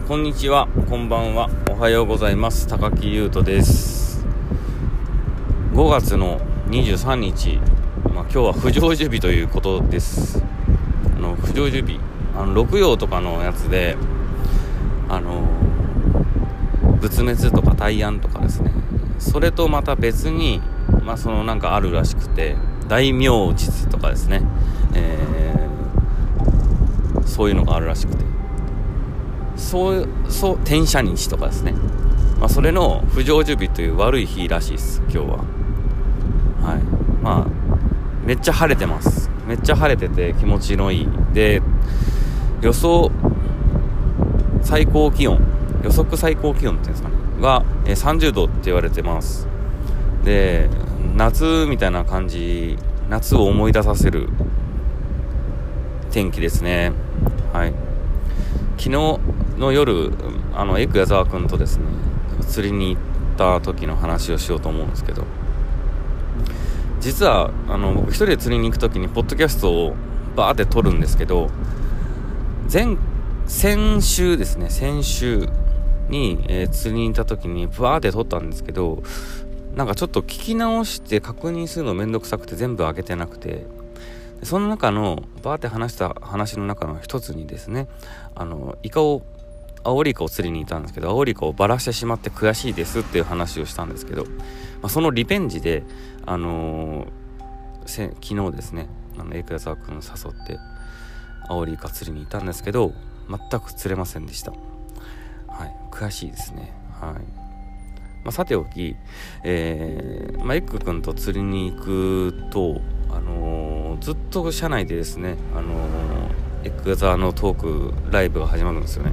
ー、こんにちは、こんばんは、おはようございます。高木優斗です。5月の23日、まあ、今日は不成就日ということです。あの不成就日、あの六曜とかのやつで、あの仏滅とか大安とかですね、それとまた別に、まあ、そのなんかあるらしくて、大名実とかですね、えー、そういうのがあるらしくて。そうそう転写日とかですね、まあ、それの不成就日という悪い日らしいです今日は。はい。まあめっちゃ晴れてます。めっちゃ晴れてて気持ちのいい。で予想最高気温予測最高気温っていうんですかね。が30度って言われてます。で夏みたいな感じ夏を思い出させる天気ですね。はい。昨日の夜あのエッグ矢沢君とですね釣りに行った時の話をしようと思うんですけど実はあの僕一人で釣りに行く時にポッドキャストをバーって撮るんですけど前先週ですね先週に、えー、釣りに行った時にバーって撮ったんですけどなんかちょっと聞き直して確認するのめんどくさくて全部開けてなくてその中のバーって話した話の中の一つにですねあのイカをアオリイカを釣りに行ったんですけどアオリイカをばらしてしまって悔しいですっていう話をしたんですけど、まあ、そのリベンジで、あのー、昨日ですねあのエクヤザー君誘ってアオリイカ釣りに行ったんですけど全く釣れませんでした、はい、悔しいですね。はい。まあ、さておき、えーまあ、エッグ君と釣りに行くと、あのー、ずっと車内でですね、あの、エッグザのトークライブが始まるんですよね。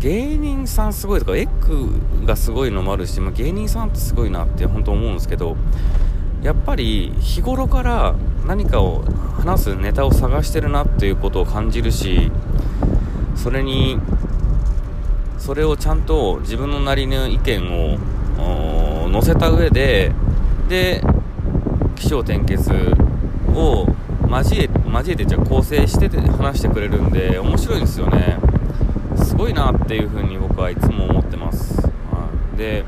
芸人さんすごいとかエッグがすごいのもあるし、まあ、芸人さんってすごいなって本当思うんですけどやっぱり日頃から何かを話すネタを探してるなっていうことを感じるしそれにそれをちゃんと自分のなりの意見を載せた上でで起承転結を交え交えてじゃあ構成してて話してくれるんで面白いですよね。すごいなっていうふうに僕はいつも思ってます、はい、で、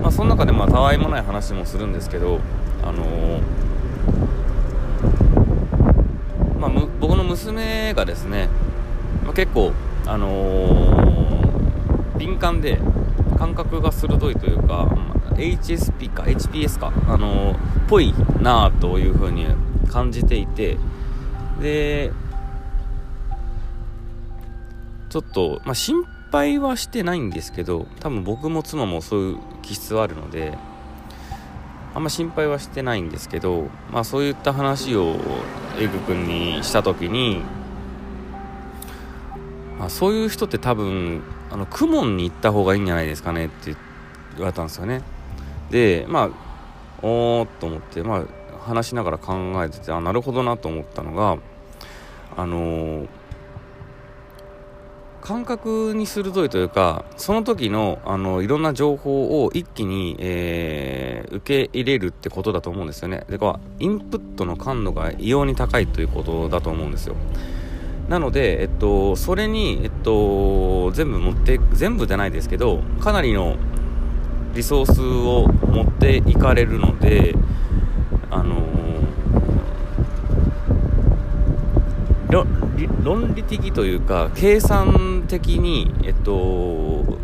まあ、その中でまあたわいもない話もするんですけどあのー、まあ、僕の娘がですね、まあ、結構あのー、敏感で感覚が鋭いというか、まあ、HSP か HPS かあのー、ぽいなあというふうに感じていてでちょっと、まあ、心配はしてないんですけど多分僕も妻もそういう気質はあるのであんま心配はしてないんですけど、まあ、そういった話をエグ君にした時に、まあ、そういう人って多分あの公文に行った方がいいんじゃないですかねって言われたんですよね。でまあおーっと思って、まあ、話しながら考えててあなるほどなと思ったのがあのー感覚に鋭いというかその時のあのいろんな情報を一気に、えー、受け入れるってことだと思うんですよね。でこインプットの感度が異様に高いということだと思うんですよ。なので、えっと、それに、えっと、全部持って全部じゃないですけどかなりのリソースを持っていかれるのであの論理的というか計算的に、えっと、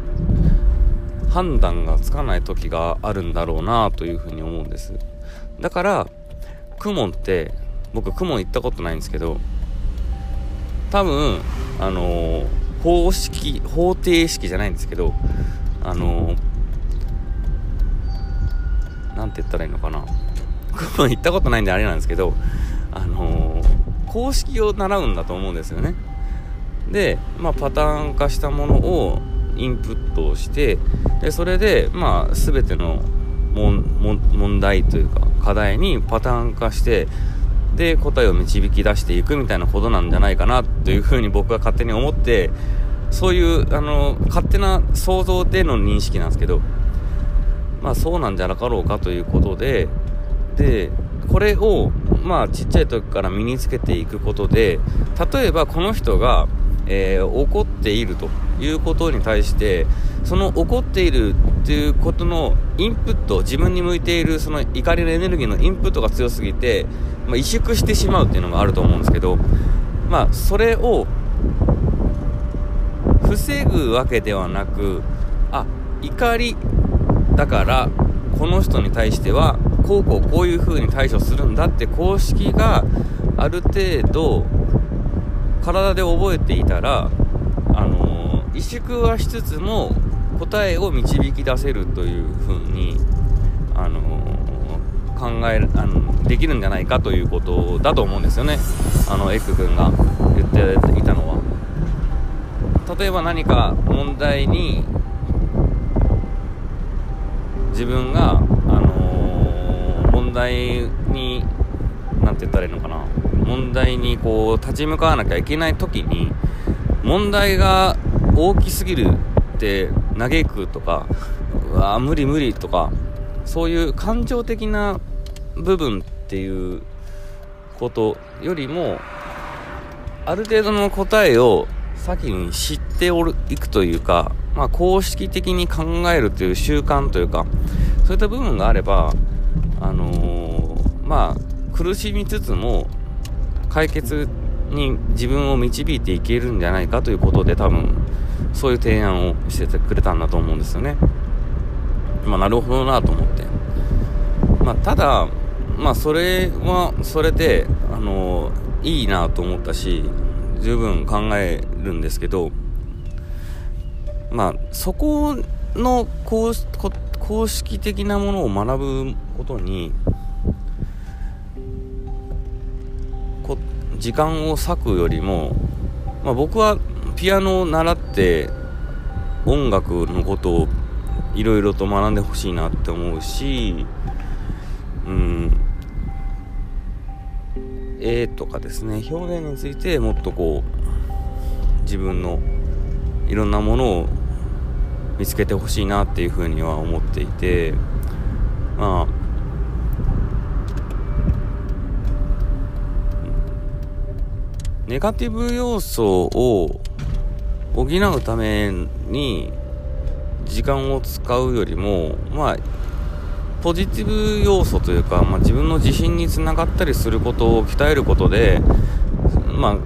判断がつかない時があるんだろうなというふうに思うんです。だからクモンって僕クモン行ったことないんですけど多分あの方式方程式じゃないんですけどあのなんて言ったらいいのかな。行ったことないんであれなんですけどあの公式を習うんだと思うんですよね。で、まあ、パターン化したものをインプットをしてでそれで、まあ、全ての問題というか課題にパターン化してで答えを導き出していくみたいなことなんじゃないかなというふうに僕は勝手に思ってそういうあの勝手な想像での認識なんですけどまあそうなんじゃなかろうかということででこれをまあちっちゃい時から身につけていくことで例えばこの人が、えー、怒っているということに対してその怒っているっていうことのインプット自分に向いているその怒りのエネルギーのインプットが強すぎて、まあ、萎縮してしまうっていうのがあると思うんですけどまあそれを防ぐわけではなくあ怒りだからこの人に対してはこうこうこういう風に対処するんだって公式がある程度体で覚えていたらあの萎縮はしつつも答えを導き出せるという風にあの考えあのできるんじゃないかということだと思うんですよね。あのエッグ君が言っていたのは。例えば何か問題に自分が、あのー、問題に何て言ったらいいのかな。問題にこう立ち向かわなきゃいけない時に問題が大きすぎるって嘆くとかうわ無理無理とかそういう感情的な部分っていうことよりもある程度の答えを先に知っておるいくというか、まあ、公式的に考えるという習慣というかそういった部分があれば、あのー、まあ、苦しみつつも解決に自分を導いていけるんじゃないかということで多分そういう提案をしててくれたんだと思うんですよね。まあ、なるほどなと思って。まあ、ただ、まあ、それはそれで、あのー、いいなと思ったし、十分考えるんですけど、まあ、そこの公公式的なものを学ぶことにこ時間を割くよりも、まあ、僕はピアノを習って音楽のことをいろいろと学んでほしいなって思うし、うん、絵とかですね表現についてもっとこう自分のいろんなものを見つけてほしいなっていうふうには思っていてまあネガティブ要素を補うために時間を使うよりもまあポジティブ要素というか、まあ、自分の自信につながったりすることを鍛えることで、まあ、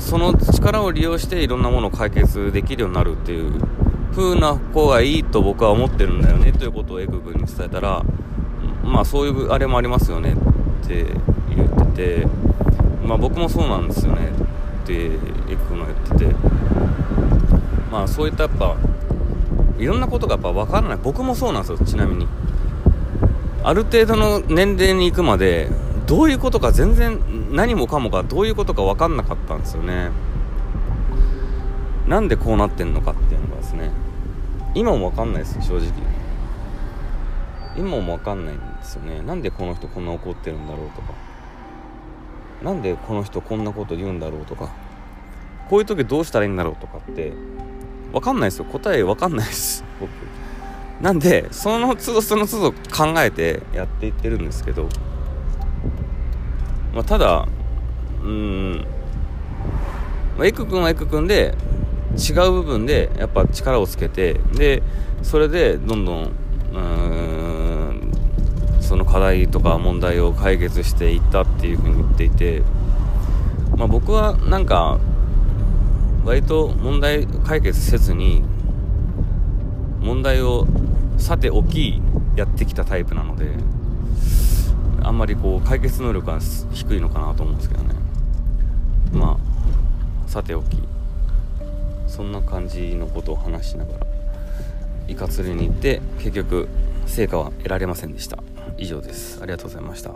その力を利用していろんなものを解決できるようになるっていう風な方がいいと僕は思ってるんだよねということをエク君に伝えたらまあそういうあれもありますよねって言っててまあ僕もそうなんですよねってエク君が言っててまあそういったやっぱいろんなことがやっぱ分からない。僕もそうなんですよちなみに。ある程度の年齢に行くまでどういうことか全然何もかもがどういうことか分かんなかったんですよね。なんでこうなってんのかって。今も分かんないです正直。今も分かんないんですよね。なんでこの人こんな怒ってるんだろうとか。なんでこの人こんなこと言うんだろうとか。こういう時どうしたらいいんだろうとかって分かんないですよ。答え分かんないです。僕。なんでその都度その都度考えてやっていってるんですけど、まあ、ただうん、まあ、エク君はエク君で違う部分でやっぱ力をつけてでそれでどんどんうんその課題とか問題を解決していったっていうふうに言っていて、まあ、僕はなんか割と問題解決せずに問題をさておきやってきたタイプなのであんまりこう解決能力が低いのかなと思うんですけどね。まあさておき。そんな感じのことを話しながらイカ釣りに行って結局成果は得られませんでした。以上です。ありがとうございました。